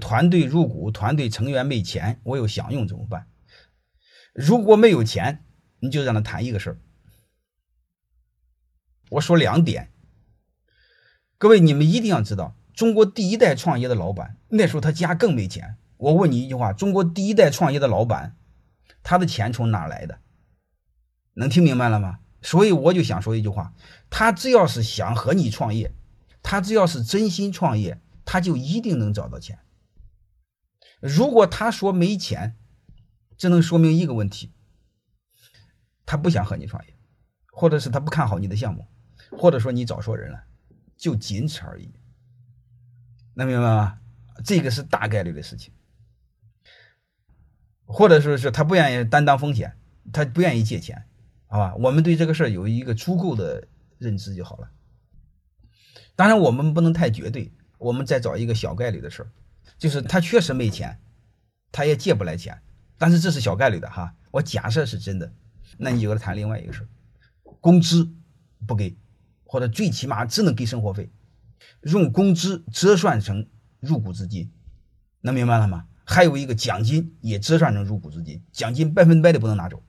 团队入股，团队成员没钱，我又想用怎么办？如果没有钱，你就让他谈一个事儿。我说两点，各位你们一定要知道，中国第一代创业的老板那时候他家更没钱。我问你一句话：中国第一代创业的老板，他的钱从哪来的？能听明白了吗？所以我就想说一句话：他只要是想和你创业，他只要是真心创业，他就一定能找到钱。如果他说没钱，这能说明一个问题：他不想和你创业，或者是他不看好你的项目，或者说你找错人了，就仅此而已。能明白吗？这个是大概率的事情。或者说是他不愿意担当风险，他不愿意借钱，好吧？我们对这个事儿有一个足够的认知就好了。当然，我们不能太绝对，我们再找一个小概率的事儿，就是他确实没钱，他也借不来钱，但是这是小概率的哈。我假设是真的，那你就跟他谈另外一个事儿，工资不给，或者最起码只能给生活费，用工资折算成入股资金，能明白了吗？还有一个奖金也折算成入股资金，奖金百分百的不能拿走。